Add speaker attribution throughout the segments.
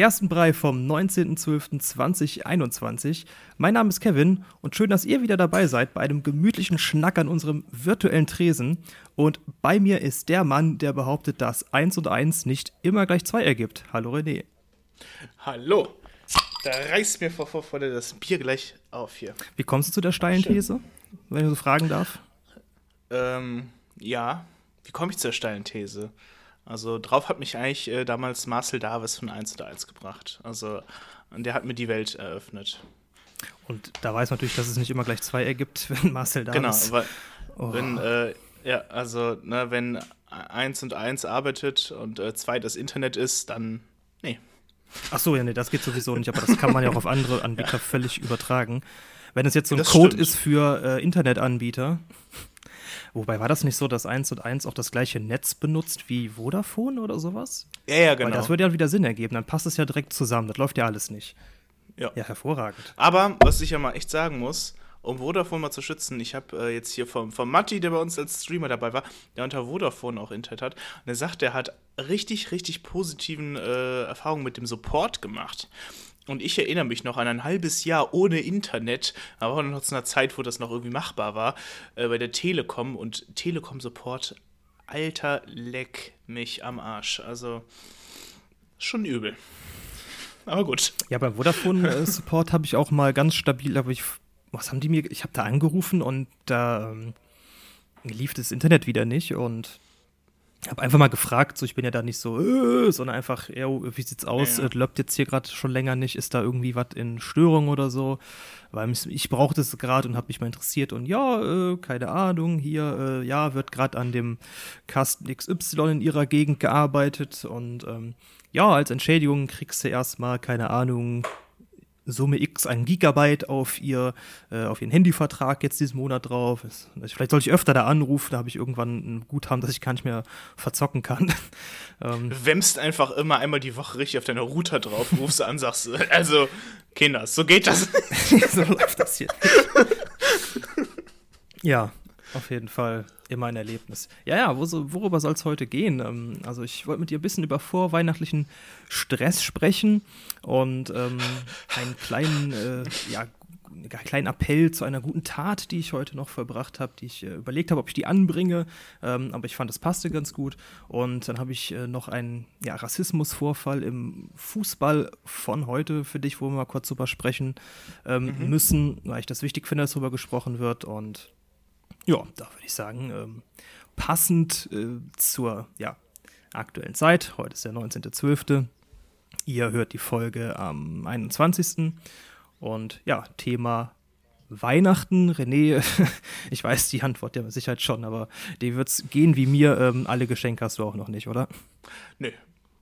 Speaker 1: Gerstenbrei vom 19.12.2021. Mein Name ist Kevin und schön, dass ihr wieder dabei seid bei einem gemütlichen Schnack an unserem virtuellen Tresen. Und bei mir ist der Mann, der behauptet, dass 1 und 1 nicht immer gleich 2 ergibt. Hallo René.
Speaker 2: Hallo. Da reißt mir vor Vorfreude das Bier gleich auf hier.
Speaker 1: Wie kommst du zu der steilen These, wenn ich so fragen darf?
Speaker 2: Ähm, ja. Wie komme ich zur steilen These? Also drauf hat mich eigentlich äh, damals Marcel Davis von 1 zu 1 gebracht. Also der hat mir die Welt eröffnet.
Speaker 1: Und da weiß man natürlich, dass es nicht immer gleich zwei ergibt, wenn Marcel Davis.
Speaker 2: Genau, weil oh. wenn, äh, ja, also, ne, wenn 1 und 1 arbeitet und 2 äh, das Internet ist, dann, nee.
Speaker 1: Ach so, ja, nee, das geht sowieso nicht, aber das kann man ja auch auf andere Anbieter ja. völlig übertragen. Wenn es jetzt so ein das Code stimmt. ist für äh, Internetanbieter, Wobei war das nicht so, dass 1 und 1 auch das gleiche Netz benutzt wie Vodafone oder sowas?
Speaker 2: Ja, ja, genau.
Speaker 1: Weil das würde ja wieder Sinn ergeben, dann passt es ja direkt zusammen. Das läuft ja alles nicht.
Speaker 2: Ja.
Speaker 1: Ja, hervorragend.
Speaker 2: Aber, was ich ja mal echt sagen muss, um Vodafone mal zu schützen, ich habe äh, jetzt hier vom, vom Matti, der bei uns als Streamer dabei war, der unter Vodafone auch Internet hat, und er sagt, er hat richtig, richtig positiven äh, Erfahrungen mit dem Support gemacht. Und ich erinnere mich noch an ein halbes Jahr ohne Internet, aber noch zu einer Zeit, wo das noch irgendwie machbar war, äh, bei der Telekom und Telekom-Support, alter Leck mich am Arsch. Also schon übel. Aber gut.
Speaker 1: Ja, beim Vodafone-Support habe ich auch mal ganz stabil, aber ich, was haben die mir, ich habe da angerufen und da ähm, lief das Internet wieder nicht und habe einfach mal gefragt, so ich bin ja da nicht so, äh, sondern einfach, ja, wie sieht's aus? Ja, ja. Läuft jetzt hier gerade schon länger nicht? Ist da irgendwie was in Störung oder so? Weil ich brauchte es gerade und habe mich mal interessiert und ja, äh, keine Ahnung, hier, äh, ja, wird gerade an dem Kasten XY in ihrer Gegend gearbeitet und ähm, ja, als Entschädigung kriegst du erstmal, keine Ahnung, Summe X ein Gigabyte auf ihr, äh, auf ihren Handyvertrag jetzt diesen Monat drauf. Also vielleicht sollte ich öfter da anrufen, da habe ich irgendwann ein Guthaben, das ich gar nicht mehr verzocken kann.
Speaker 2: ähm. Wemmst einfach immer einmal die Woche richtig auf deiner Router drauf, rufst an, sagst, also, Kinders, so geht das. so läuft das hier.
Speaker 1: ja, auf jeden Fall immer ein Erlebnis. Ja, ja, wo, worüber soll es heute gehen? Ähm, also ich wollte mit dir ein bisschen über vorweihnachtlichen Stress sprechen und ähm, einen kleinen, äh, ja, einen kleinen Appell zu einer guten Tat, die ich heute noch verbracht habe, die ich äh, überlegt habe, ob ich die anbringe, ähm, aber ich fand, das passte ganz gut. Und dann habe ich äh, noch einen ja, Rassismusvorfall im Fußball von heute für dich, wo wir mal kurz drüber sprechen ähm, mhm. müssen, weil ich das wichtig finde, dass darüber gesprochen wird. Und ja, da würde ich sagen, ähm, passend äh, zur ja, aktuellen Zeit, heute ist der 19.12., ihr hört die Folge am 21. Und ja, Thema Weihnachten, René, ich weiß die Antwort ja mit Sicherheit schon, aber die wird es gehen wie mir, ähm, alle Geschenke hast du auch noch nicht, oder?
Speaker 2: Nö,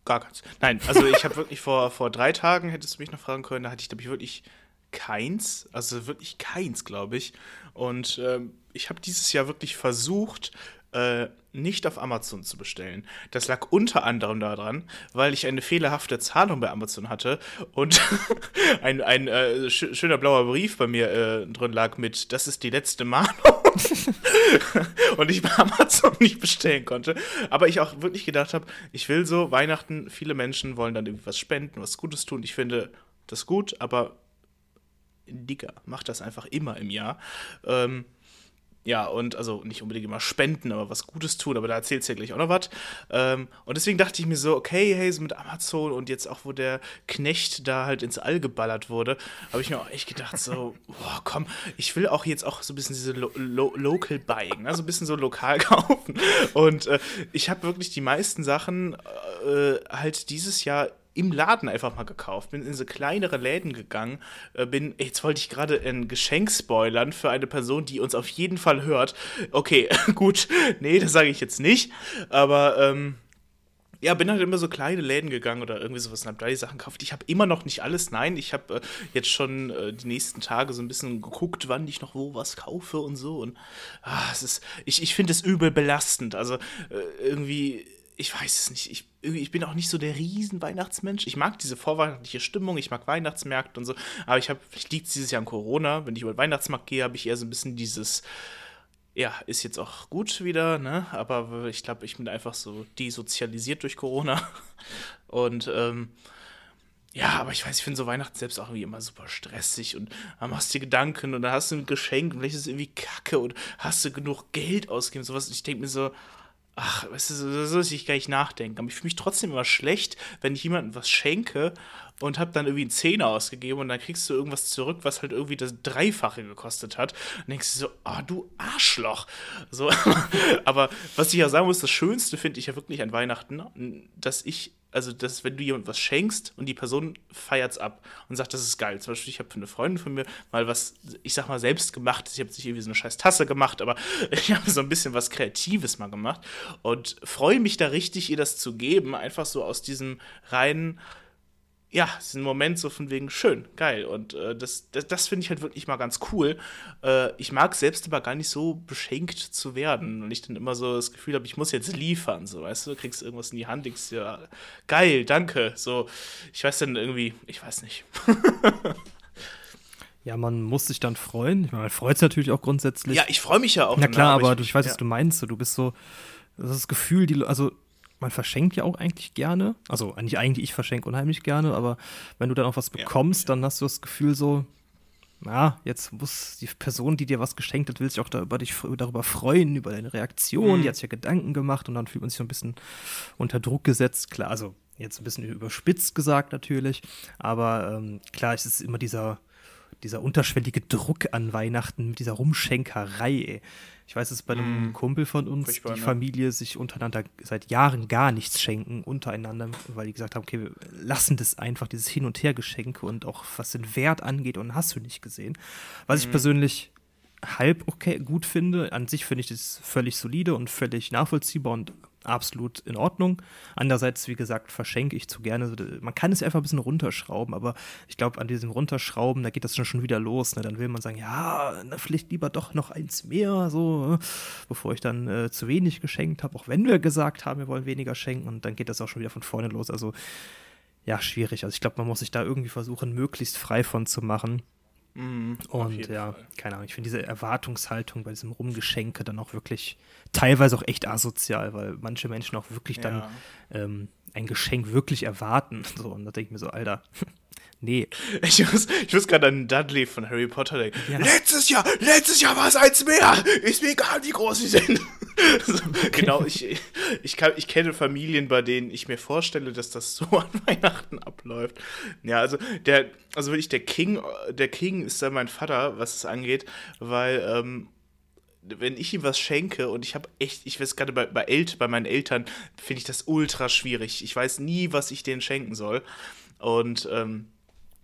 Speaker 2: gar keins. Nein, also ich habe wirklich vor, vor drei Tagen, hättest du mich noch fragen können, da hatte ich, glaube ich, wirklich keins, also wirklich keins, glaube ich. Und ähm, ich habe dieses Jahr wirklich versucht, äh, nicht auf Amazon zu bestellen. Das lag unter anderem daran, weil ich eine fehlerhafte Zahlung bei Amazon hatte und ein, ein äh, sch schöner blauer Brief bei mir äh, drin lag mit, das ist die letzte Mahnung. und ich bei Amazon nicht bestellen konnte. Aber ich auch wirklich gedacht habe, ich will so Weihnachten, viele Menschen wollen dann irgendwie was spenden, was Gutes tun. Ich finde das gut, aber Digga, mach das einfach immer im Jahr. Ähm, ja, und also nicht unbedingt immer spenden, aber was Gutes tun, aber da erzählt es ja gleich auch noch was. Ähm, und deswegen dachte ich mir so, okay, hey, so mit Amazon und jetzt auch, wo der Knecht da halt ins All geballert wurde, habe ich mir auch echt gedacht, so, boah, komm, ich will auch jetzt auch so ein bisschen diese Lo Lo Local Buying, ne? so ein bisschen so lokal kaufen. Und äh, ich habe wirklich die meisten Sachen äh, halt dieses Jahr im Laden einfach mal gekauft, bin in so kleinere Läden gegangen, äh, bin, jetzt wollte ich gerade ein Geschenk spoilern für eine Person, die uns auf jeden Fall hört. Okay, gut, nee, das sage ich jetzt nicht, aber ähm, ja, bin halt immer so kleine Läden gegangen oder irgendwie sowas und hab da die Sachen gekauft. Ich habe immer noch nicht alles, nein, ich habe äh, jetzt schon äh, die nächsten Tage so ein bisschen geguckt, wann ich noch wo was kaufe und so und ah, es ist, ich, ich finde es übel belastend, also äh, irgendwie ich weiß es nicht. Ich, ich bin auch nicht so der Riesen-Weihnachtsmensch. Ich mag diese vorweihnachtliche Stimmung, ich mag Weihnachtsmärkte und so. Aber ich habe, vielleicht liegt es dieses Jahr an Corona. Wenn ich über den Weihnachtsmarkt gehe, habe ich eher so ein bisschen dieses, ja, ist jetzt auch gut wieder, ne? Aber ich glaube, ich bin einfach so desozialisiert durch Corona. Und ähm, ja, aber ich weiß, ich finde so Weihnachten selbst auch irgendwie immer super stressig und dann machst du dir Gedanken und dann hast du ein Geschenk und vielleicht ist es irgendwie kacke und hast du genug Geld ausgegeben, sowas. Und ich denke mir so, ach, weißt du, so soll ich gar nicht nachdenken. Aber ich fühle mich trotzdem immer schlecht, wenn ich jemandem was schenke und habe dann irgendwie einen Zehner ausgegeben und dann kriegst du irgendwas zurück, was halt irgendwie das Dreifache gekostet hat. Und denkst du so, ah, oh, du Arschloch. So, aber was ich ja sagen muss, das Schönste finde ich ja wirklich an Weihnachten, dass ich also dass wenn du jemand was schenkst und die Person feiert es ab und sagt, das ist geil. Zum Beispiel, ich habe für eine Freundin von mir mal was, ich sag mal, selbst gemacht. Ich habe nicht irgendwie so eine scheiß Tasse gemacht, aber ich habe so ein bisschen was Kreatives mal gemacht und freue mich da richtig, ihr das zu geben, einfach so aus diesem reinen ja, es ist ein Moment so von wegen schön, geil. Und äh, das, das, das finde ich halt wirklich mal ganz cool. Äh, ich mag selbst aber gar nicht so beschenkt zu werden. Und ich dann immer so das Gefühl habe, ich muss jetzt liefern, so, weißt du, kriegst irgendwas in die Hand, denkst ja, geil, danke. So, ich weiß dann irgendwie, ich weiß nicht.
Speaker 1: ja, man muss sich dann freuen. Ich meine, man freut sich natürlich auch grundsätzlich.
Speaker 2: Ja, ich freue mich ja auch.
Speaker 1: Na klar, aber, aber ich, ich weiß, ja. was du meinst. Du bist so, das, das Gefühl, die, also man verschenkt ja auch eigentlich gerne. Also nicht eigentlich, ich verschenke unheimlich gerne, aber wenn du dann auch was bekommst, ja, dann hast du das Gefühl so, na, jetzt muss die Person, die dir was geschenkt hat, will sich auch darüber, dich, darüber freuen, über deine Reaktion. Mhm. Die hat sich ja Gedanken gemacht und dann fühlt man sich so ein bisschen unter Druck gesetzt. Klar, also jetzt ein bisschen überspitzt gesagt natürlich, aber ähm, klar, es ist immer dieser, dieser unterschwellige Druck an Weihnachten mit dieser Rumschenkerei. Ey. Ich weiß, dass bei einem mm. Kumpel von uns Furchtbar, die ne? Familie sich untereinander seit Jahren gar nichts schenken, untereinander, weil die gesagt haben, okay, wir lassen das einfach, dieses Hin- und Her-Geschenke und auch was den Wert angeht und hast du nicht gesehen. Was mm. ich mhm. persönlich halb okay gut finde. An sich finde ich das völlig solide und völlig nachvollziehbar und absolut in Ordnung. Andererseits, wie gesagt, verschenke ich zu gerne. Man kann es einfach ein bisschen runterschrauben, aber ich glaube, an diesem Runterschrauben, da geht das schon wieder los. Ne? Dann will man sagen, ja, na, vielleicht lieber doch noch eins mehr, so, ne? bevor ich dann äh, zu wenig geschenkt habe, auch wenn wir gesagt haben, wir wollen weniger schenken und dann geht das auch schon wieder von vorne los. Also, ja, schwierig. Also ich glaube, man muss sich da irgendwie versuchen, möglichst frei von zu machen. Mhm, und ja, Fall. keine Ahnung, ich finde diese Erwartungshaltung bei diesem Rumgeschenke dann auch wirklich teilweise auch echt asozial, weil manche Menschen auch wirklich dann ähm, ein Geschenk wirklich erwarten. So, und da denke ich mir so, Alter, Nee.
Speaker 2: Ich muss, ich muss gerade an Dudley von Harry Potter denken. Ja. Letztes Jahr, letztes Jahr war es eins mehr. Ist mir egal, wie groß sie sind. so, genau, ich, ich, kann, ich kenne Familien, bei denen ich mir vorstelle, dass das so an Weihnachten abläuft. Ja, also der, also wirklich der King, der King ist da mein Vater, was es angeht, weil ähm, wenn ich ihm was schenke und ich habe echt, ich weiß gerade bei, bei, El bei meinen Eltern, finde ich das ultra schwierig. Ich weiß nie, was ich denen schenken soll. Und ähm,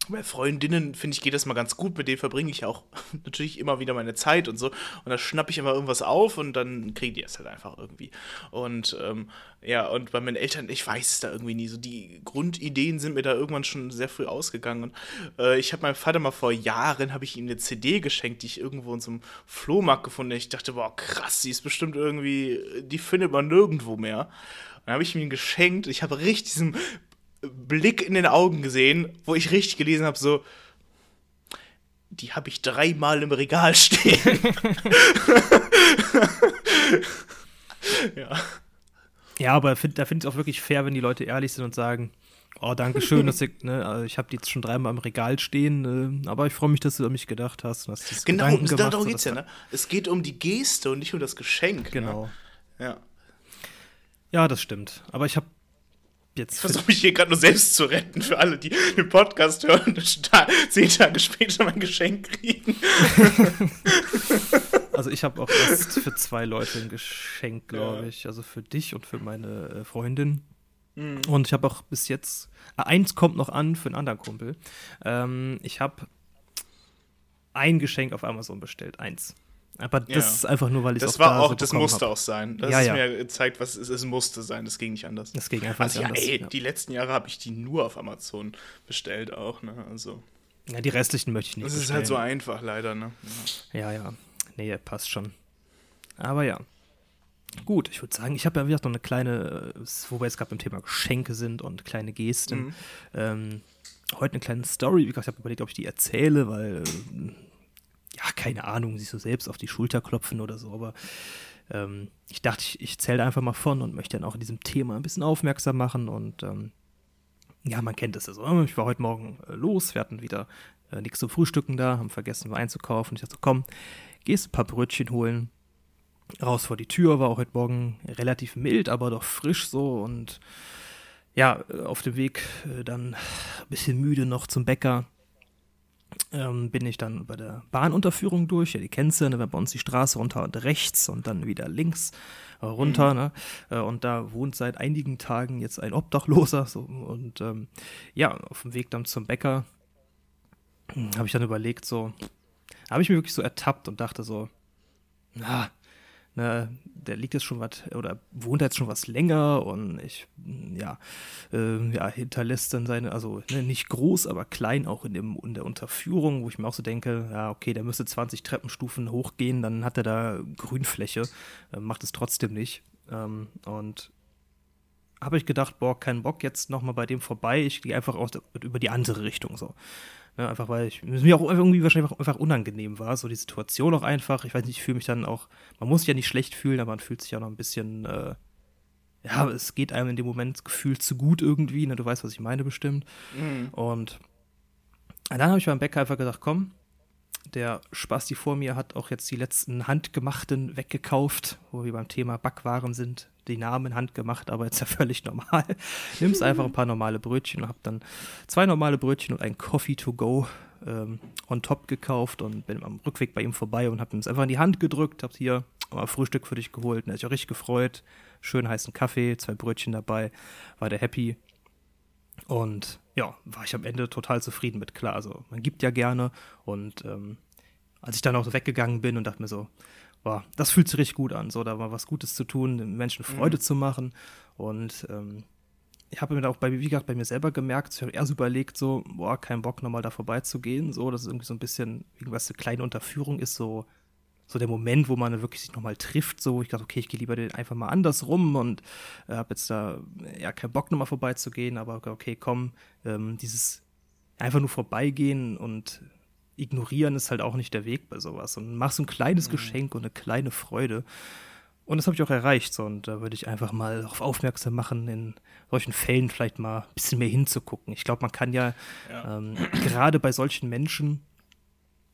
Speaker 2: bei Freundinnen, finde ich, geht das mal ganz gut. Mit denen verbringe ich auch natürlich immer wieder meine Zeit und so. Und da schnappe ich immer irgendwas auf und dann kriegen die es halt einfach irgendwie. Und ähm, ja, und bei meinen Eltern, ich weiß es da irgendwie nie. So die Grundideen sind mir da irgendwann schon sehr früh ausgegangen. Und, äh, ich habe meinem Vater mal vor Jahren, habe ich ihm eine CD geschenkt, die ich irgendwo in so einem Flohmarkt gefunden habe. Ich dachte, boah, krass, die ist bestimmt irgendwie, die findet man nirgendwo mehr. Und dann habe ich ihm geschenkt. Ich habe richtig diesen Blick in den Augen gesehen, wo ich richtig gelesen habe, so, die habe ich dreimal im Regal stehen.
Speaker 1: ja. Ja, aber find, da finde ich es auch wirklich fair, wenn die Leute ehrlich sind und sagen, oh, danke schön, dass ich, ne, also ich habe die jetzt schon dreimal im Regal stehen, äh, aber ich freue mich, dass du an mich gedacht hast. Und hast
Speaker 2: genau, Gedanken gemacht, darum geht es ja, ne? Es geht um die Geste und nicht um das Geschenk.
Speaker 1: Ne? Genau.
Speaker 2: Ne? Ja.
Speaker 1: Ja, das stimmt. Aber ich habe
Speaker 2: jetzt. Ich versuche mich hier gerade nur selbst zu retten für alle, die den Podcast hören und zehn Tage später mein Geschenk kriegen.
Speaker 1: also ich habe auch erst für zwei Leute ein Geschenk, glaube ja. ich. Also für dich und für meine äh, Freundin. Mhm. Und ich habe auch bis jetzt. Äh, eins kommt noch an für einen anderen Kumpel. Ähm, ich habe ein Geschenk auf Amazon bestellt. Eins. Aber das ja. ist einfach nur, weil ich
Speaker 2: Das war da auch, so das musste hab. auch sein. Das ja, ist ja. mir gezeigt, was es, es musste sein. Das ging nicht anders.
Speaker 1: Das ging einfach
Speaker 2: also,
Speaker 1: nicht
Speaker 2: ja, anders. Ey, die letzten Jahre habe ich die nur auf Amazon bestellt auch, ne? Also.
Speaker 1: Ja, die restlichen möchte ich nicht.
Speaker 2: Das ist halt so einfach, leider, ne?
Speaker 1: Ja, ja. Nee, passt schon. Aber ja. Gut, ich würde sagen, ich habe ja wieder noch eine kleine, äh, wo wir jetzt gerade beim Thema Geschenke sind und kleine Gesten. Mhm. Ähm, heute eine kleine Story. Wie gesagt, ich habe überlegt, ob ich die erzähle, weil äh, ja, keine Ahnung, sich so selbst auf die Schulter klopfen oder so, aber ähm, ich dachte, ich, ich zähle einfach mal von und möchte dann auch in diesem Thema ein bisschen aufmerksam machen und ähm, ja, man kennt es ja so. Ich war heute Morgen äh, los, wir hatten wieder äh, nichts zum Frühstücken da, haben vergessen, Wein einzukaufen. Ich dachte so, komm, gehst ein paar Brötchen holen. Raus vor die Tür, war auch heute Morgen relativ mild, aber doch frisch so und ja, auf dem Weg äh, dann ein bisschen müde noch zum Bäcker. Ähm, bin ich dann bei der Bahnunterführung durch. Ja, die kennst du, ne, bei uns die Straße runter und rechts und dann wieder links äh, runter. Mhm. Ne? Äh, und da wohnt seit einigen Tagen jetzt ein Obdachloser. So, und ähm, ja, auf dem Weg dann zum Bäcker hm, habe ich dann überlegt, so, habe ich mir wirklich so ertappt und dachte so, na, ne, der liegt jetzt schon was, oder wohnt jetzt schon was länger und ich, ja, äh, ja, hinterlässt dann seine, also ne, nicht groß, aber klein auch in, dem, in der Unterführung, wo ich mir auch so denke, ja, okay, der müsste 20 Treppenstufen hochgehen, dann hat er da Grünfläche, äh, macht es trotzdem nicht. Ähm, und habe ich gedacht, boah, kein Bock jetzt nochmal bei dem vorbei, ich gehe einfach aus über die andere Richtung so. Ne, einfach weil ich, mir auch irgendwie wahrscheinlich einfach unangenehm war, so die Situation auch einfach. Ich weiß nicht, ich fühle mich dann auch, man muss sich ja nicht schlecht fühlen, aber man fühlt sich ja noch ein bisschen, äh, ja, es geht einem in dem Moment gefühlt zu gut irgendwie, ne, du weißt, was ich meine bestimmt. Mhm. Und dann habe ich beim Bäcker einfach gesagt, komm, der Spasti vor mir hat auch jetzt die letzten handgemachten weggekauft, wo wir beim Thema Backwaren sind die Namen handgemacht, aber jetzt ja völlig normal. Nimmst einfach ein paar normale Brötchen und hab dann zwei normale Brötchen und ein Coffee to go ähm, on top gekauft und bin am Rückweg bei ihm vorbei und hab ihm es einfach in die Hand gedrückt, hab hier mal Frühstück für dich geholt und er hat sich auch richtig gefreut. Schön heißen Kaffee, zwei Brötchen dabei, war der happy. Und ja, war ich am Ende total zufrieden mit. Klar, also man gibt ja gerne und ähm, als ich dann auch weggegangen bin und dachte mir so, boah, das fühlt sich richtig gut an, so da war was Gutes zu tun, den Menschen Freude mhm. zu machen. Und ähm, ich habe mir da auch bei, wie gesagt, bei mir selber gemerkt, ich habe erst überlegt, so, boah, kein Bock, nochmal da vorbeizugehen, so, dass es irgendwie so ein bisschen, irgendwas eine kleine Unterführung ist, so, so der Moment, wo man wirklich sich nochmal trifft, so, ich dachte, okay, ich gehe lieber den einfach mal anders rum und äh, habe jetzt da ja keinen Bock, nochmal vorbeizugehen, aber okay, komm, ähm, dieses einfach nur vorbeigehen und ignorieren ist halt auch nicht der Weg bei sowas. Und machst ein kleines mhm. Geschenk und eine kleine Freude. Und das habe ich auch erreicht. So. Und da würde ich einfach mal darauf aufmerksam machen, in solchen Fällen vielleicht mal ein bisschen mehr hinzugucken. Ich glaube, man kann ja, ja. Ähm, gerade bei solchen Menschen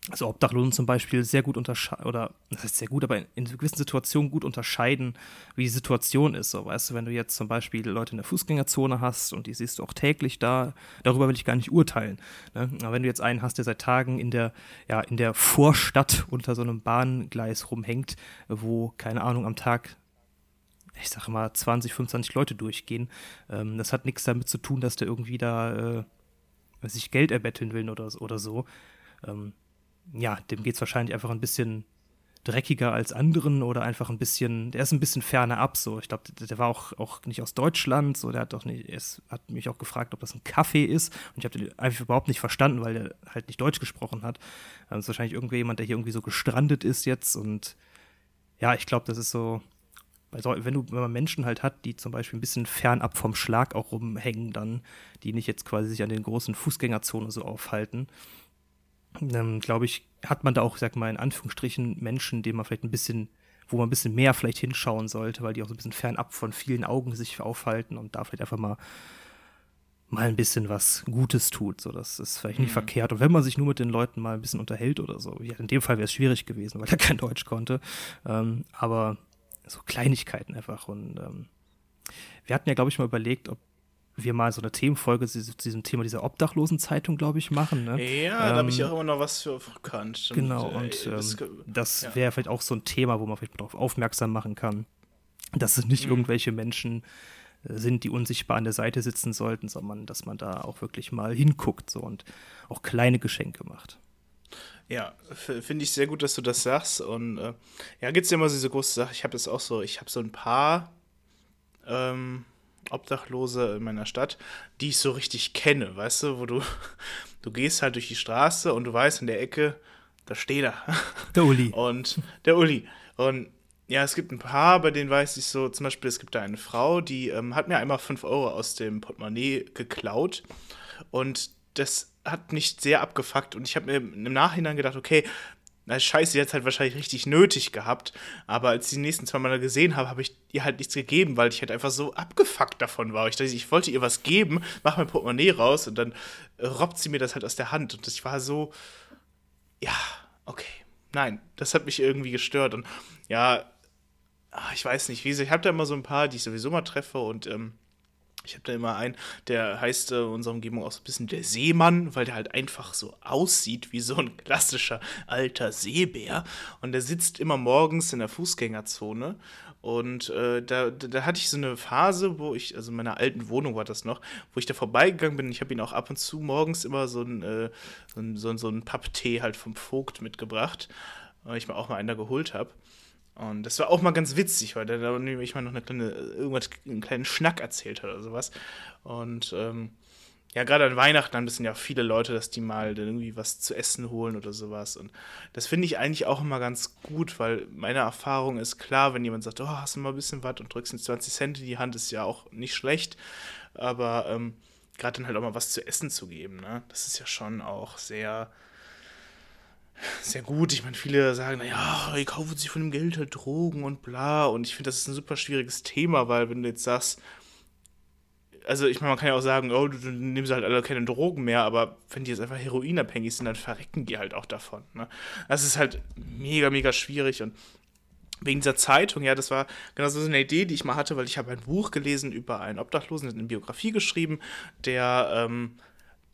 Speaker 1: also Obdachlosen zum Beispiel sehr gut unterscheiden, oder das heißt sehr gut, aber in, in, gewissen Situationen gut unterscheiden, wie die Situation ist. So, weißt du, wenn du jetzt zum Beispiel Leute in der Fußgängerzone hast und die siehst du auch täglich da, darüber will ich gar nicht urteilen. Ne? Aber wenn du jetzt einen hast, der seit Tagen in der, ja, in der Vorstadt unter so einem Bahngleis rumhängt, wo, keine Ahnung, am Tag ich sage mal, 20, 25 Leute durchgehen. Ähm, das hat nichts damit zu tun, dass der irgendwie da äh, sich Geld erbetteln will oder, oder so. Ähm, ja, dem geht es wahrscheinlich einfach ein bisschen dreckiger als anderen oder einfach ein bisschen, der ist ein bisschen ferner ab, so. Ich glaube, der, der, war auch, auch nicht aus Deutschland, so, der hat doch nicht, es hat mich auch gefragt, ob das ein Kaffee ist und ich habe den einfach überhaupt nicht verstanden, weil der halt nicht Deutsch gesprochen hat. Das ist wahrscheinlich irgendwie jemand, der hier irgendwie so gestrandet ist jetzt und ja, ich glaube, das ist so, wenn du, wenn man Menschen halt hat, die zum Beispiel ein bisschen fernab vom Schlag auch rumhängen, dann, die nicht jetzt quasi sich an den großen Fußgängerzonen so aufhalten, ähm, glaube ich, hat man da auch, sag mal, in Anführungsstrichen Menschen, denen man vielleicht ein bisschen, wo man ein bisschen mehr vielleicht hinschauen sollte, weil die auch so ein bisschen fernab von vielen Augen sich aufhalten und da vielleicht einfach mal mal ein bisschen was Gutes tut. So, das ist vielleicht nicht mhm. verkehrt. Und wenn man sich nur mit den Leuten mal ein bisschen unterhält oder so, ja, in dem Fall wäre es schwierig gewesen, weil er kein Deutsch konnte. Ähm, aber so Kleinigkeiten einfach. Und ähm, wir hatten ja, glaube ich, mal überlegt, ob wir mal so eine Themenfolge zu diesem Thema dieser Obdachlosenzeitung, glaube ich, machen. Ne?
Speaker 2: Ja, ähm, da habe ich auch immer noch was für verkannt.
Speaker 1: Genau, und äh, das, ähm, das ja. wäre vielleicht auch so ein Thema, wo man vielleicht darauf aufmerksam machen kann, dass es nicht mhm. irgendwelche Menschen äh, sind, die unsichtbar an der Seite sitzen sollten, sondern dass man da auch wirklich mal hinguckt so, und auch kleine Geschenke macht.
Speaker 2: Ja, finde ich sehr gut, dass du das sagst. Und äh, ja, gibt es ja immer so diese große Sache. Ich habe es auch so, ich habe so ein paar ähm, Obdachlose in meiner Stadt, die ich so richtig kenne, weißt du, wo du, du gehst halt durch die Straße und du weißt in der Ecke, da steht er.
Speaker 1: Der Uli.
Speaker 2: Und der Uli. Und ja, es gibt ein paar, bei denen weiß ich so, zum Beispiel, es gibt da eine Frau, die ähm, hat mir einmal 5 Euro aus dem Portemonnaie geklaut. Und das hat mich sehr abgefuckt. Und ich habe mir im Nachhinein gedacht, okay, na scheiße, die hat halt wahrscheinlich richtig nötig gehabt. Aber als ich die nächsten zwei Mal gesehen habe, habe ich ihr halt nichts gegeben, weil ich halt einfach so abgefuckt davon war. Ich dachte, ich wollte ihr was geben, mach mein Portemonnaie raus und dann äh, robbt sie mir das halt aus der Hand. Und ich war so, ja, okay. Nein, das hat mich irgendwie gestört. Und ja, ach, ich weiß nicht, wie ich habe da immer so ein paar, die ich sowieso mal treffe und ähm, ich habe da immer einen, der heißt äh, unserer Umgebung auch so ein bisschen der Seemann, weil der halt einfach so aussieht wie so ein klassischer alter Seebär. Und der sitzt immer morgens in der Fußgängerzone. Und äh, da, da, hatte ich so eine Phase, wo ich, also in meiner alten Wohnung war das noch, wo ich da vorbeigegangen bin. Ich habe ihn auch ab und zu morgens immer so ein, äh, so, so ein Papptee halt vom Vogt mitgebracht, weil ich mir auch mal einen da geholt habe. Und das war auch mal ganz witzig, weil da nämlich mal noch eine kleine, irgendwas, einen kleinen Schnack erzählt hat oder sowas. Und ähm, ja, gerade an Weihnachten haben das ja viele Leute, dass die mal irgendwie was zu essen holen oder sowas. Und das finde ich eigentlich auch immer ganz gut, weil meine Erfahrung ist klar, wenn jemand sagt, oh, hast du mal ein bisschen was und drückst mir 20 Cent in die Hand, ist ja auch nicht schlecht. Aber ähm, gerade dann halt auch mal was zu essen zu geben, ne? Das ist ja schon auch sehr sehr gut. Ich meine, viele sagen, naja, die kaufen sich von dem Geld halt Drogen und bla. Und ich finde, das ist ein super schwieriges Thema, weil wenn du jetzt sagst, also ich meine, man kann ja auch sagen, oh, du, du nimmst halt alle keine Drogen mehr, aber wenn die jetzt einfach heroinabhängig sind, dann verrecken die halt auch davon. Ne? Das ist halt mega, mega schwierig und wegen dieser Zeitung, ja, das war genau so eine Idee, die ich mal hatte, weil ich habe ein Buch gelesen über einen Obdachlosen, eine Biografie geschrieben, der ähm,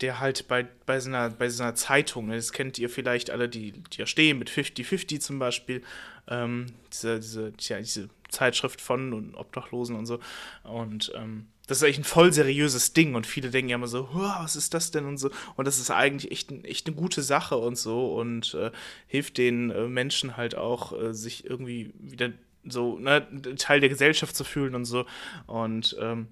Speaker 2: der halt bei, bei, so, bei so Zeitung, ne, das kennt ihr vielleicht alle, die, ja stehen, mit 50-50 zum Beispiel, ähm, diese, diese, ja, diese Zeitschrift von Obdachlosen und so. Und ähm, das ist eigentlich ein voll seriöses Ding und viele denken ja immer so, was ist das denn und so. Und das ist eigentlich echt, echt eine gute Sache und so und äh, hilft den äh, Menschen halt auch, äh, sich irgendwie wieder so ne, Teil der Gesellschaft zu fühlen und so. Und ähm,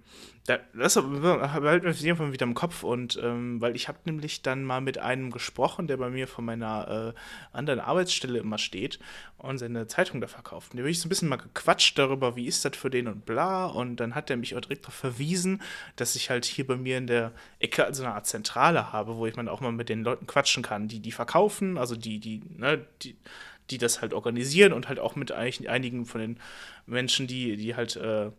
Speaker 2: das behalten wir auf jeden Fall wieder im Kopf und ähm, weil ich habe nämlich dann mal mit einem gesprochen, der bei mir von meiner äh, anderen Arbeitsstelle immer steht und seine Zeitung da verkauft. Und da habe ich so ein bisschen mal gequatscht darüber, wie ist das für den und bla. Und dann hat er mich auch direkt darauf verwiesen, dass ich halt hier bei mir in der Ecke also eine Art Zentrale habe, wo ich man auch mal mit den Leuten quatschen kann, die die verkaufen, also die, die, ne, die die das halt organisieren und halt auch mit einigen von den Menschen, die, die halt äh,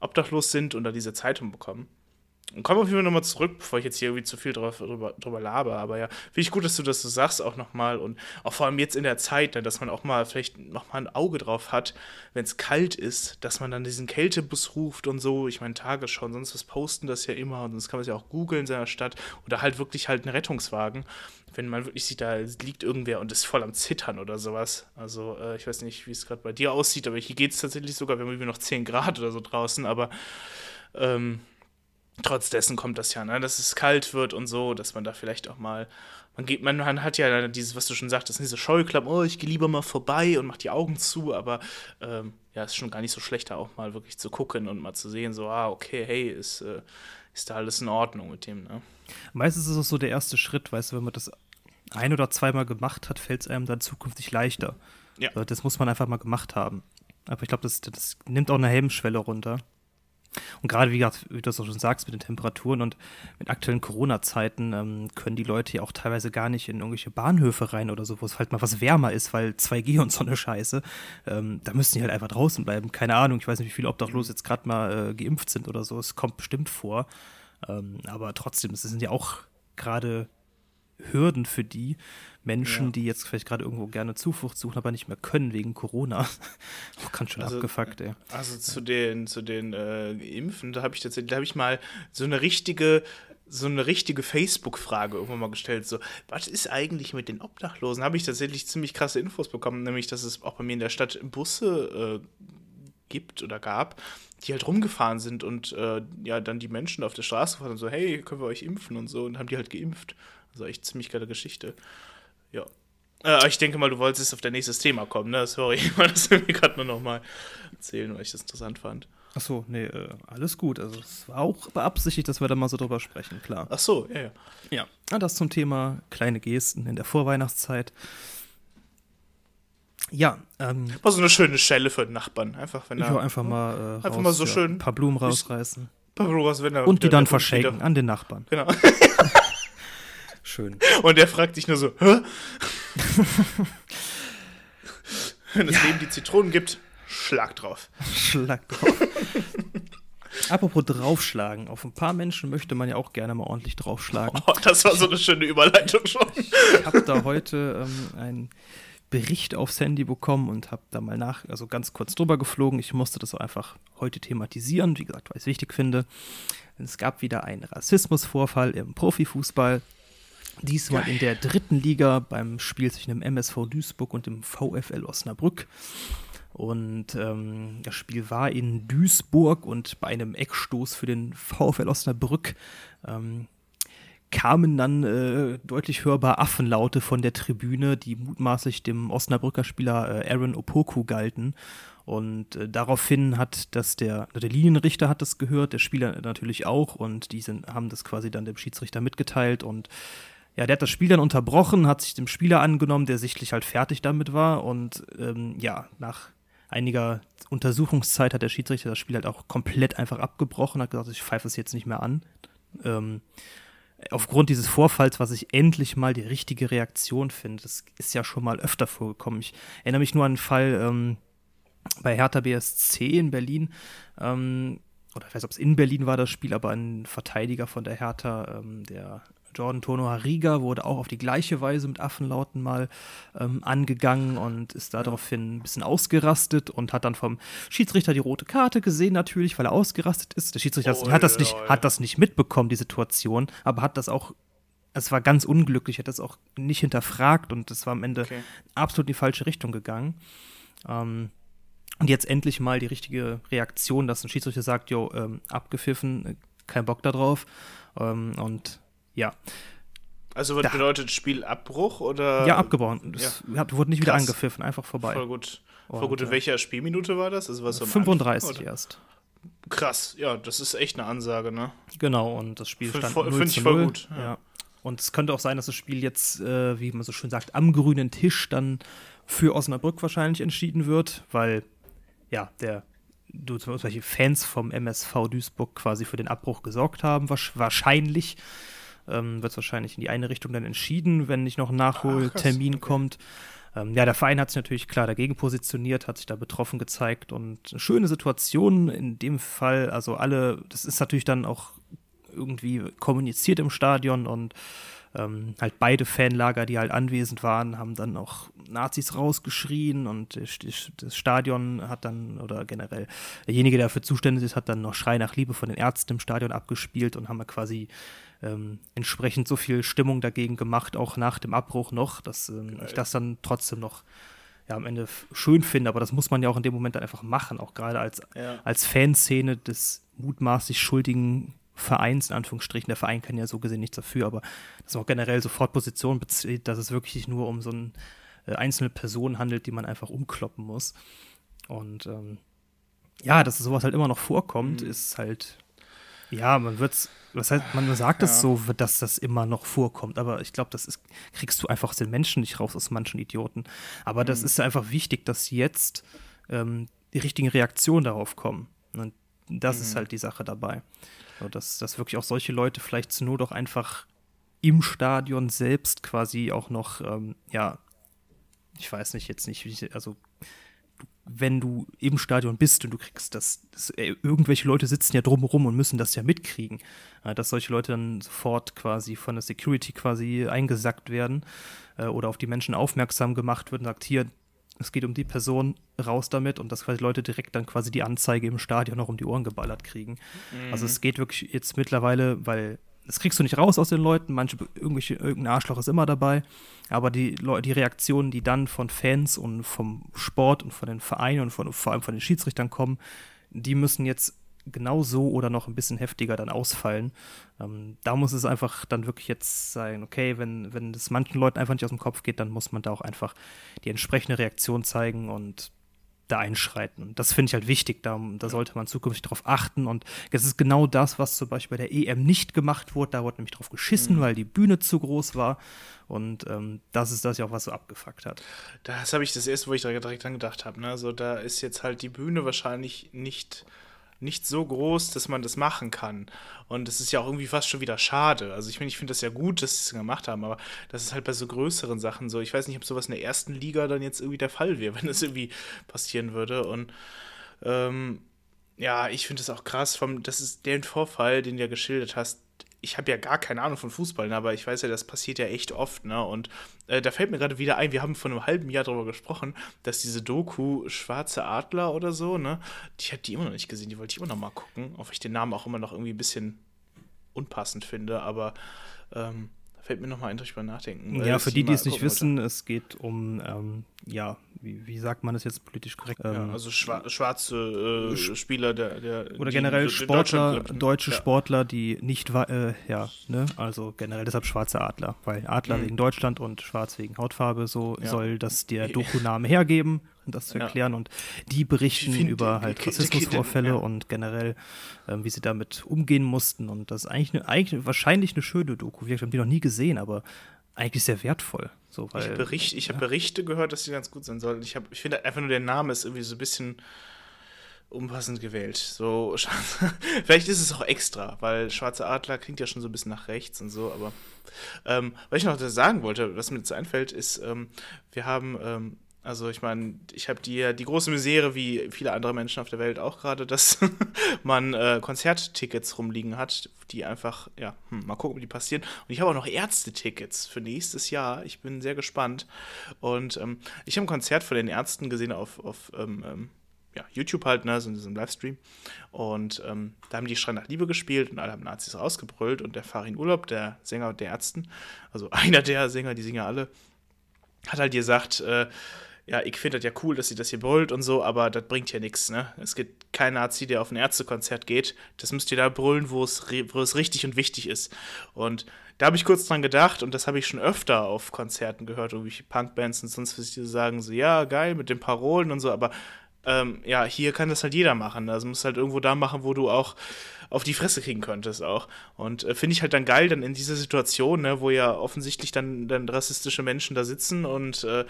Speaker 2: obdachlos sind und da diese Zeitung bekommen. Und komm auf jeden Fall nochmal zurück, bevor ich jetzt hier irgendwie zu viel drauf, drüber, drüber laber. Aber ja, finde ich gut, dass du das so sagst auch nochmal. Und auch vor allem jetzt in der Zeit, ne, dass man auch mal vielleicht nochmal ein Auge drauf hat, wenn es kalt ist, dass man dann diesen Kältebus ruft und so. Ich meine, Tagesschau und sonst was posten das ja immer. Und sonst kann man es ja auch googeln in seiner Stadt. Oder halt wirklich halt einen Rettungswagen. Wenn man wirklich sieht, da liegt irgendwer und ist voll am Zittern oder sowas. Also, äh, ich weiß nicht, wie es gerade bei dir aussieht, aber hier geht es tatsächlich sogar, wir haben irgendwie noch 10 Grad oder so draußen. Aber, ähm, trotz dessen kommt das ja, ne, dass es kalt wird und so, dass man da vielleicht auch mal, man geht, man, man hat ja dieses, was du schon sagtest, diese Scheuklappen, oh, ich gehe lieber mal vorbei und mach die Augen zu, aber ähm, ja, ist schon gar nicht so schlecht, da auch mal wirklich zu gucken und mal zu sehen, so, ah, okay, hey, ist, äh, ist da alles in Ordnung mit dem, ne?
Speaker 1: Meistens ist es so der erste Schritt, weißt du, wenn man das ein oder zweimal gemacht hat, fällt es einem dann zukünftig leichter. Ja. Das muss man einfach mal gemacht haben. Aber ich glaube, das, das nimmt auch eine Hemmschwelle runter. Und gerade, wie, wie du es auch schon sagst, mit den Temperaturen und mit aktuellen Corona-Zeiten ähm, können die Leute ja auch teilweise gar nicht in irgendwelche Bahnhöfe rein oder so, wo es halt mal was wärmer ist, weil 2G und so eine Scheiße. Ähm, da müssen die halt einfach draußen bleiben. Keine Ahnung, ich weiß nicht, wie viele Obdachlose jetzt gerade mal äh, geimpft sind oder so. Es kommt bestimmt vor. Ähm, aber trotzdem, es sind ja auch gerade Hürden für die Menschen, ja. die jetzt vielleicht gerade irgendwo gerne Zuflucht suchen, aber nicht mehr können wegen Corona. oh, ganz schön also, abgefuckt, ey.
Speaker 2: Also zu den, zu den äh, Impfen, da habe ich tatsächlich, da habe ich mal so eine richtige so eine richtige Facebook-Frage irgendwann mal gestellt, so, was ist eigentlich mit den Obdachlosen? Habe ich tatsächlich ziemlich krasse Infos bekommen, nämlich, dass es auch bei mir in der Stadt Busse äh, gibt oder gab, die halt rumgefahren sind und äh, ja, dann die Menschen auf der Straße gefahren und so, hey, können wir euch impfen und so und haben die halt geimpft. Also echt ziemlich geile Geschichte. Ja. Äh, ich denke mal, du wolltest auf dein nächstes Thema kommen, ne? Sorry, ich wollte das mir gerade nur noch mal erzählen, weil ich das interessant fand.
Speaker 1: Ach so, nee, äh, alles gut. Also es war auch beabsichtigt, dass wir da mal so drüber sprechen, klar.
Speaker 2: Ach so, ja, ja.
Speaker 1: Ja, ah, das zum Thema kleine Gesten in der Vorweihnachtszeit. Ja,
Speaker 2: ähm. War so eine schöne Schelle für den Nachbarn. Einfach, wenn er.
Speaker 1: Ja, einfach mal, äh,
Speaker 2: einfach raus, mal so
Speaker 1: ja,
Speaker 2: schön.
Speaker 1: Ein paar Blumen rausreißen. Ein
Speaker 2: paar Blumen raus, wenn er,
Speaker 1: Und die dann verschenken wieder. an den Nachbarn.
Speaker 2: Genau.
Speaker 1: Schön.
Speaker 2: Und der fragt dich nur so, hä? Wenn das ja. Leben die Zitronen gibt, schlag drauf.
Speaker 1: Schlag drauf. Apropos draufschlagen. Auf ein paar Menschen möchte man ja auch gerne mal ordentlich draufschlagen.
Speaker 2: Oh, das war so eine schöne Überleitung schon.
Speaker 1: Ich habe da heute ähm, ein Bericht aufs Handy bekommen und habe da mal nach, also ganz kurz drüber geflogen. Ich musste das einfach heute thematisieren, wie gesagt, weil ich es wichtig finde. Es gab wieder einen Rassismusvorfall im Profifußball. Diesmal Geil. in der dritten Liga beim Spiel zwischen dem MSV Duisburg und dem VfL Osnabrück. Und ähm, das Spiel war in Duisburg und bei einem Eckstoß für den VfL Osnabrück ähm, kamen dann äh, deutlich hörbar Affenlaute von der Tribüne, die mutmaßlich dem Osnabrücker Spieler äh, Aaron Opoku galten. Und äh, daraufhin hat das der, der Linienrichter hat das gehört, der Spieler natürlich auch und die sind, haben das quasi dann dem Schiedsrichter mitgeteilt und ja, der hat das Spiel dann unterbrochen, hat sich dem Spieler angenommen, der sichtlich halt fertig damit war und ähm, ja, nach einiger Untersuchungszeit hat der Schiedsrichter das Spiel halt auch komplett einfach abgebrochen, hat gesagt, ich pfeife es jetzt nicht mehr an. Ähm, aufgrund dieses Vorfalls, was ich endlich mal die richtige Reaktion finde. Das ist ja schon mal öfter vorgekommen. Ich erinnere mich nur an einen Fall ähm, bei Hertha BSC in Berlin. Ähm, oder ich weiß, ob es in Berlin war, das Spiel, aber ein Verteidiger von der Hertha, ähm, der Jordan Tono Hariga wurde auch auf die gleiche Weise mit Affenlauten mal ähm, angegangen und ist daraufhin ein bisschen ausgerastet und hat dann vom Schiedsrichter die rote Karte gesehen, natürlich, weil er ausgerastet ist. Der Schiedsrichter oh, hat, das nicht, oh, hat das nicht mitbekommen, die Situation, aber hat das auch es war ganz unglücklich, hat das auch nicht hinterfragt und es war am Ende okay. absolut in die falsche Richtung gegangen. Ähm, und jetzt endlich mal die richtige Reaktion, dass ein Schiedsrichter sagt, jo, ähm, abgepfiffen, kein Bock darauf. Ähm, und ja.
Speaker 2: Also was da. bedeutet Spielabbruch oder?
Speaker 1: Ja, abgebrochen. Es ja. wurde nicht wieder Krass. angepfiffen, einfach vorbei.
Speaker 2: Voll gut. Voll gut. In äh, welcher Spielminute war das? Also was
Speaker 1: 35 Anfang, erst.
Speaker 2: Krass, ja, das ist echt eine Ansage, ne?
Speaker 1: Genau, und das Spiel stand
Speaker 2: Finde ich voll gut.
Speaker 1: Ja. ja. Und es könnte auch sein, dass das Spiel jetzt, äh, wie man so schön sagt, am grünen Tisch dann für Osnabrück wahrscheinlich entschieden wird, weil ja, der du zum Beispiel Fans vom MSV Duisburg quasi für den Abbruch gesorgt haben, wahrscheinlich ähm, wird es wahrscheinlich in die eine Richtung dann entschieden, wenn nicht noch ein Nachholtermin Ach, kommt. Ähm, ja, der Verein hat sich natürlich klar dagegen positioniert, hat sich da betroffen gezeigt und eine schöne Situation in dem Fall. Also alle, das ist natürlich dann auch irgendwie kommuniziert im Stadion und ähm, halt beide Fanlager, die halt anwesend waren, haben dann auch Nazis rausgeschrien und das Stadion hat dann, oder generell derjenige, der dafür zuständig ist, hat dann noch Schrei nach Liebe von den Ärzten im Stadion abgespielt und haben quasi ähm, entsprechend so viel Stimmung dagegen gemacht, auch nach dem Abbruch noch, dass ähm, ich das dann trotzdem noch ja, am Ende schön finde, aber das muss man ja auch in dem Moment dann einfach machen, auch gerade als, ja. als Fanszene des mutmaßlich schuldigen Vereins, in Anführungsstrichen. Der Verein kann ja so gesehen nichts dafür, aber dass man auch generell sofort Position bezieht, dass es wirklich nur um so eine äh, einzelne Person handelt, die man einfach umkloppen muss. Und ähm, ja, dass sowas halt immer noch vorkommt, mhm. ist halt ja, man wird's, was heißt, man sagt es ja. so, dass das immer noch vorkommt, aber ich glaube, das ist, kriegst du einfach aus den Menschen nicht raus, aus manchen Idioten. Aber mhm. das ist einfach wichtig, dass jetzt ähm, die richtigen Reaktionen darauf kommen. Und das mhm. ist halt die Sache dabei. So, dass, dass wirklich auch solche Leute vielleicht zu nur doch einfach im Stadion selbst quasi auch noch, ähm, ja, ich weiß nicht, jetzt nicht, also wenn du im Stadion bist und du kriegst das, das äh, irgendwelche Leute sitzen ja drumherum und müssen das ja mitkriegen, äh, dass solche Leute dann sofort quasi von der Security quasi eingesackt werden äh, oder auf die Menschen aufmerksam gemacht wird und sagt, hier, es geht um die Person, raus damit und dass quasi Leute direkt dann quasi die Anzeige im Stadion noch um die Ohren geballert kriegen. Mhm. Also es geht wirklich jetzt mittlerweile, weil das kriegst du nicht raus aus den Leuten, manche, irgendwelche, irgendein Arschloch ist immer dabei, aber die, die Reaktionen, die dann von Fans und vom Sport und von den Vereinen und von, vor allem von den Schiedsrichtern kommen, die müssen jetzt genau so oder noch ein bisschen heftiger dann ausfallen. Ähm, da muss es einfach dann wirklich jetzt sein, okay, wenn, wenn es manchen Leuten einfach nicht aus dem Kopf geht, dann muss man da auch einfach die entsprechende Reaktion zeigen und da einschreiten. Das finde ich halt wichtig, da, da sollte man zukünftig darauf achten. Und es ist genau das, was zum Beispiel bei der EM nicht gemacht wurde. Da wurde nämlich drauf geschissen, mhm. weil die Bühne zu groß war. Und ähm, das ist das ja auch, was so abgefuckt hat.
Speaker 2: Das habe ich das erste, wo ich direkt dran gedacht habe. Ne? Also da ist jetzt halt die Bühne wahrscheinlich nicht nicht so groß, dass man das machen kann. Und es ist ja auch irgendwie fast schon wieder schade. Also ich meine, ich finde das ja gut, dass sie es gemacht haben, aber das ist halt bei so größeren Sachen so. Ich weiß nicht, ob sowas in der ersten Liga dann jetzt irgendwie der Fall wäre, wenn das irgendwie passieren würde. Und ähm, ja, ich finde das auch krass, vom, das ist der Vorfall, den du ja geschildert hast, ich habe ja gar keine Ahnung von Fußball, ne, aber ich weiß ja, das passiert ja echt oft, ne? Und äh, da fällt mir gerade wieder ein, wir haben vor einem halben Jahr darüber gesprochen, dass diese Doku Schwarze Adler oder so, ne? Ich habe die immer noch nicht gesehen, die wollte ich immer noch mal gucken, auch wenn ich den Namen auch immer noch irgendwie ein bisschen unpassend finde, aber ähm, fällt mir nochmal ein, drüber nachdenken.
Speaker 1: Ja, für die, die es nicht wissen, es geht um, ähm, ja, wie, wie, sagt man das jetzt politisch korrekt? Ähm,
Speaker 2: ja, also schwa schwarze äh, Spieler der, der
Speaker 1: Oder generell die, Sportler, deutsche ja. Sportler, die nicht, äh, ja, ne, also generell deshalb schwarze Adler, weil Adler mhm. wegen Deutschland und schwarz wegen Hautfarbe, so ja. soll das der Doku-Name hergeben um das zu erklären. Und die berichten find, über halt Rassismusvorfälle und generell, ähm, wie sie damit umgehen mussten. Und das ist eigentlich, eine, eigentlich wahrscheinlich eine schöne Doku. Wir haben die noch nie gesehen, aber eigentlich sehr wertvoll. So, weil,
Speaker 2: ich habe Bericht, hab ja. Berichte gehört, dass die ganz gut sein sollen. Ich, ich finde einfach nur der Name ist irgendwie so ein bisschen unpassend gewählt. So, vielleicht ist es auch extra, weil Schwarze Adler klingt ja schon so ein bisschen nach rechts und so, aber ähm, was ich noch sagen wollte, was mir jetzt einfällt, ist, ähm, wir haben ähm, also ich meine, ich habe die, die große Misere, wie viele andere Menschen auf der Welt auch gerade, dass man äh, Konzerttickets rumliegen hat, die einfach, ja, hm, mal gucken, ob die passieren. Und ich habe auch noch Ärztetickets für nächstes Jahr. Ich bin sehr gespannt. Und ähm, ich habe ein Konzert von den Ärzten gesehen auf, auf ähm, ähm ja, YouTube halt, ne, so in diesem Livestream. Und ähm, da haben die Schrei nach Liebe gespielt und alle haben Nazis rausgebrüllt. Und der Farin Urlaub, der Sänger der Ärzten, also einer der Sänger, die singen ja alle, hat halt gesagt, äh, ja, ich finde das ja cool, dass sie das hier brüllt und so, aber das bringt ja nichts, ne? Es gibt keinen Nazi, der auf ein Ärztekonzert geht. Das müsst ihr da brüllen, wo es, wo es richtig und wichtig ist. Und da habe ich kurz dran gedacht und das habe ich schon öfter auf Konzerten gehört, irgendwelche Punkbands und sonst was die sagen, so, ja, geil, mit den Parolen und so, aber ähm, ja, hier kann das halt jeder machen. Also musst halt irgendwo da machen, wo du auch auf die Fresse kriegen könntest auch. Und äh, finde ich halt dann geil, dann in dieser Situation, ne, wo ja offensichtlich dann, dann rassistische Menschen da sitzen und äh,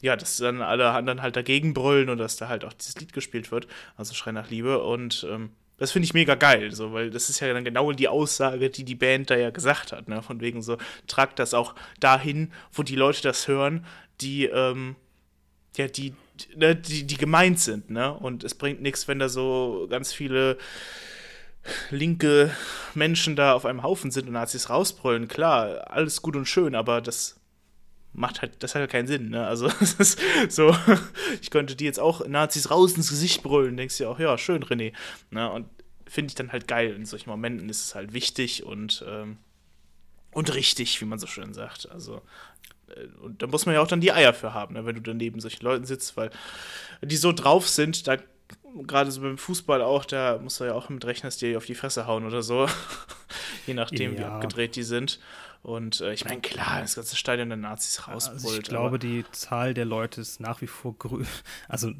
Speaker 2: ja, dass dann alle anderen halt dagegen brüllen und dass da halt auch dieses Lied gespielt wird, also Schrei nach Liebe. Und ähm, das finde ich mega geil, so, weil das ist ja dann genau die Aussage, die die Band da ja gesagt hat, ne, von wegen so, tragt das auch dahin, wo die Leute das hören, die, ähm, ja, die, ne, die, die gemeint sind, ne, und es bringt nichts, wenn da so ganz viele linke Menschen da auf einem Haufen sind und Nazis rausbrüllen, klar, alles gut und schön, aber das macht halt, das hat halt keinen Sinn, ne? Also, es ist so, ich könnte die jetzt auch Nazis raus ins Gesicht brüllen, denkst du ja auch, ja, schön, René. Ne? Und finde ich dann halt geil. In solchen Momenten ist es halt wichtig und, ähm, und richtig, wie man so schön sagt. Also, äh, und da muss man ja auch dann die Eier für haben, ne? wenn du daneben solchen Leuten sitzt, weil die so drauf sind, da gerade so beim Fußball auch, da musst du ja auch mit rechnen, dass die auf die Fresse hauen oder so. Je nachdem, ja. wie abgedreht die sind. Und äh, ich meine, klar, das ganze Stadion der Nazis rausbrüllt.
Speaker 1: Also ich glaube, die Zahl der Leute ist nach wie vor größer. Also,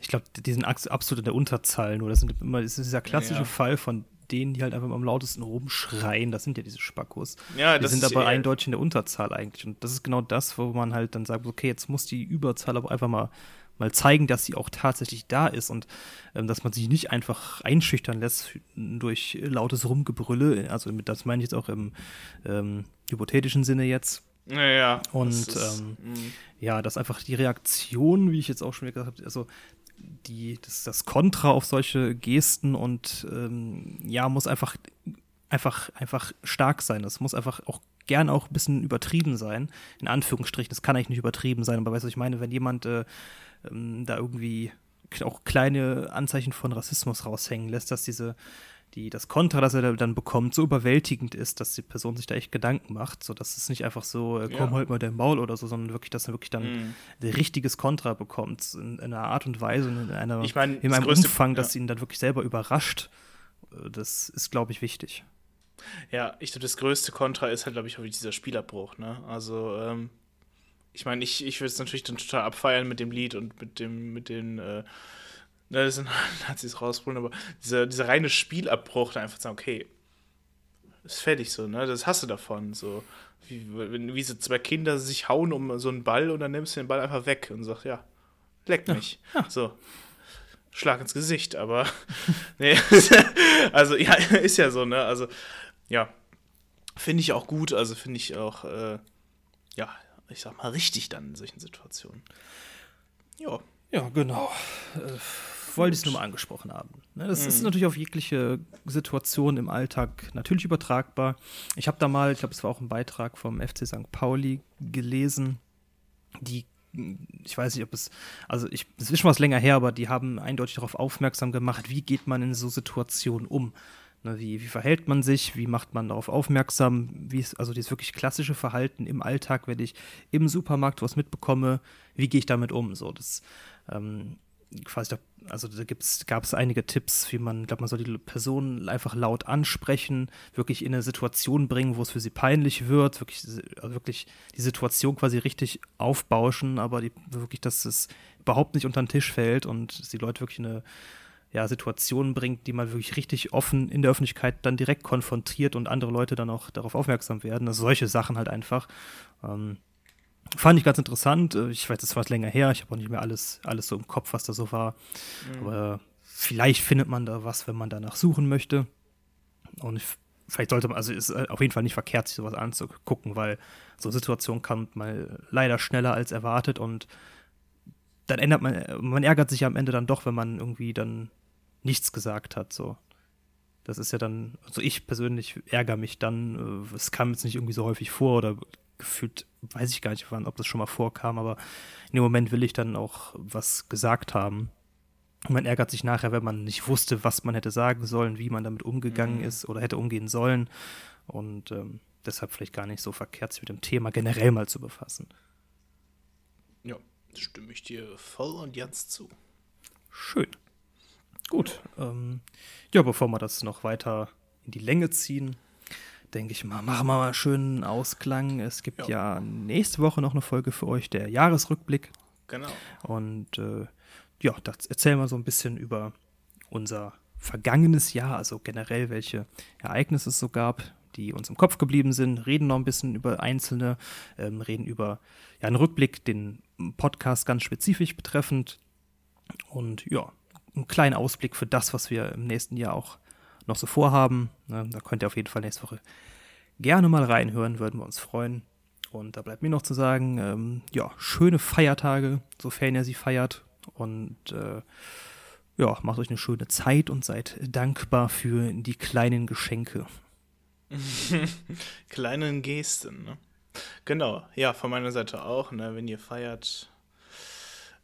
Speaker 1: ich glaube, die sind absolut in der Unterzahl nur. Das, sind immer, das ist dieser klassische ja. Fall von denen, die halt einfach am lautesten rumschreien. Das sind ja diese Spackos. Ja, die sind aber eindeutig in der Unterzahl eigentlich. Und das ist genau das, wo man halt dann sagt, okay, jetzt muss die Überzahl aber einfach mal mal zeigen, dass sie auch tatsächlich da ist und ähm, dass man sich nicht einfach einschüchtern lässt durch lautes Rumgebrülle. Also das meine ich jetzt auch im ähm, hypothetischen Sinne jetzt.
Speaker 2: Ja, ja.
Speaker 1: Und ist, ähm, mm. ja, dass einfach die Reaktion, wie ich jetzt auch schon gesagt habe, also die, das, das Kontra auf solche Gesten und ähm, ja, muss einfach, einfach, einfach stark sein. Das muss einfach auch gern auch ein bisschen übertrieben sein. In Anführungsstrichen, das kann eigentlich nicht übertrieben sein, aber weißt du, ich meine, wenn jemand äh, ähm, da irgendwie auch kleine Anzeichen von Rassismus raushängen lässt, dass diese, die, das Kontra, das er dann bekommt, so überwältigend ist, dass die Person sich da echt Gedanken macht, so dass es nicht einfach so, äh, komm, ja. halt mal dein Maul oder so, sondern wirklich, dass er wirklich dann mm. ein richtiges Kontra bekommt, in, in, einer Art und Weise, in, einer,
Speaker 2: ich mein,
Speaker 1: in einem größte, Umfang, ja. dass ihn dann wirklich selber überrascht. Äh, das ist, glaube ich, wichtig.
Speaker 2: Ja, ich glaube, das größte Kontra ist halt, glaube ich, dieser Spielabbruch, ne? Also, ähm, ich meine, ich, ich würde es natürlich dann total abfeiern mit dem Lied und mit dem, mit den, äh, ne, das sind Nazis rausholen, aber dieser, dieser reine Spielabbruch, da einfach sagen, okay, ist fertig so, ne? Das hast du davon. So, wie, wenn, wie so zwei Kinder sich hauen um so einen Ball und dann nimmst du den Ball einfach weg und sagst, ja, leck mich. Ja, ja. So. Schlag ins Gesicht, aber nee, also ja, ist ja so, ne? Also ja, finde ich auch gut, also finde ich auch, äh, ja, ich sag mal, richtig dann in solchen Situationen.
Speaker 1: Ja. Ja, genau. Äh, wollte ich es nur mal angesprochen haben. Ne, das mhm. ist natürlich auf jegliche Situation im Alltag natürlich übertragbar. Ich habe da mal, ich glaube, es war auch ein Beitrag vom FC St. Pauli gelesen, die ich weiß nicht, ob es, also ich, es ist schon was länger her, aber die haben eindeutig darauf aufmerksam gemacht, wie geht man in so Situationen um. Ne, wie, wie verhält man sich, wie macht man darauf aufmerksam, wie ist also dieses wirklich klassische Verhalten im Alltag, wenn ich im Supermarkt was mitbekomme, wie gehe ich damit um? So, das ähm, quasi, also da gab es einige Tipps, wie man, glaube, man soll die Person einfach laut ansprechen, wirklich in eine Situation bringen, wo es für sie peinlich wird, wirklich, also wirklich die Situation quasi richtig aufbauschen, aber die, wirklich, dass es überhaupt nicht unter den Tisch fällt und die Leute wirklich in eine ja, Situation bringt, die man wirklich richtig offen in der Öffentlichkeit dann direkt konfrontiert und andere Leute dann auch darauf aufmerksam werden. Also solche Sachen halt einfach. Ähm, Fand ich ganz interessant. Äh, ich weiß, es war länger her. Ich habe auch nicht mehr alles, alles so im Kopf, was da so war. Mhm. Aber vielleicht findet man da was, wenn man danach suchen möchte. Und ich, vielleicht sollte man, also ist auf jeden Fall nicht verkehrt, sich sowas anzugucken, weil so Situationen kommt mal leider schneller als erwartet und dann ändert man, man ärgert sich am Ende dann doch, wenn man irgendwie dann nichts gesagt hat. So. Das ist ja dann, also ich persönlich ärgere mich dann. Äh, es kam jetzt nicht irgendwie so häufig vor oder gefühlt, weiß ich gar nicht, wann, ob das schon mal vorkam, aber in dem Moment will ich dann auch was gesagt haben. Und man ärgert sich nachher, wenn man nicht wusste, was man hätte sagen sollen, wie man damit umgegangen mhm. ist oder hätte umgehen sollen. Und ähm, deshalb vielleicht gar nicht so verkehrt, sich mit dem Thema generell mal zu befassen.
Speaker 2: Ja, stimme ich dir voll und ganz zu.
Speaker 1: Schön. Gut. Ähm, ja, bevor wir das noch weiter in die Länge ziehen, denke ich mal, machen wir mal einen schönen Ausklang. Es gibt ja. ja. nächste Woche noch eine Folge für euch, der Jahresrückblick.
Speaker 2: Genau.
Speaker 1: Und äh, ja, da erzählen wir so ein bisschen über unser vergangenes Jahr, also generell, welche Ereignisse es so gab, die uns im Kopf geblieben sind, reden noch ein bisschen über einzelne, ähm, reden über ja, einen Rückblick, den Podcast ganz spezifisch betreffend und ja, einen kleinen Ausblick für das, was wir im nächsten Jahr auch noch so vorhaben. Ne, da könnt ihr auf jeden Fall nächste Woche gerne mal reinhören, würden wir uns freuen. Und da bleibt mir noch zu sagen, ähm, ja, schöne Feiertage, sofern ihr sie feiert. Und äh, ja, macht euch eine schöne Zeit und seid dankbar für die kleinen Geschenke.
Speaker 2: kleinen Gesten, ne? Genau, ja, von meiner Seite auch, ne, wenn ihr feiert,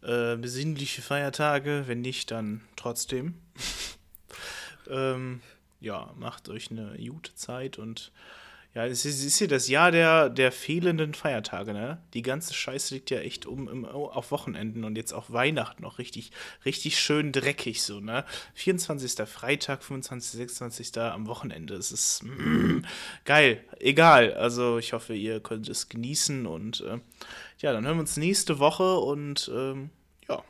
Speaker 2: äh, besinnliche Feiertage, wenn nicht, dann trotzdem. ähm, ja, macht euch eine gute Zeit und ja, es ist, ist hier das Jahr der, der fehlenden Feiertage, ne? Die ganze Scheiße liegt ja echt um im, auf Wochenenden und jetzt auch Weihnachten noch richtig, richtig schön dreckig so, ne? 24. Freitag, 25. 26. am Wochenende. Es ist mm, geil. Egal. Also ich hoffe, ihr könnt es genießen und äh, ja, dann hören wir uns nächste Woche und ähm, ja,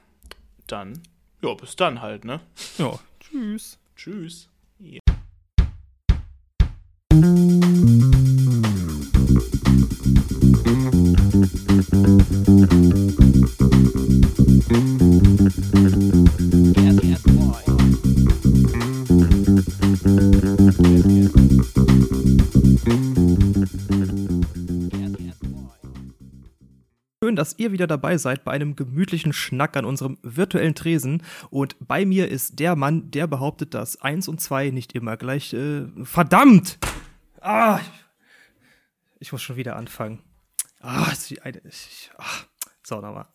Speaker 2: dann, ja, bis dann halt, ne?
Speaker 1: Ja, tschüss.
Speaker 2: Tschüss.
Speaker 1: Schön, dass ihr wieder dabei seid bei einem gemütlichen Schnack an unserem virtuellen Tresen. Und bei mir ist der Mann, der behauptet, dass 1 und 2 nicht immer gleich. Äh, verdammt! Ah! Ich muss schon wieder anfangen. Ah, ist die eine. Ich, ah, so, nochmal.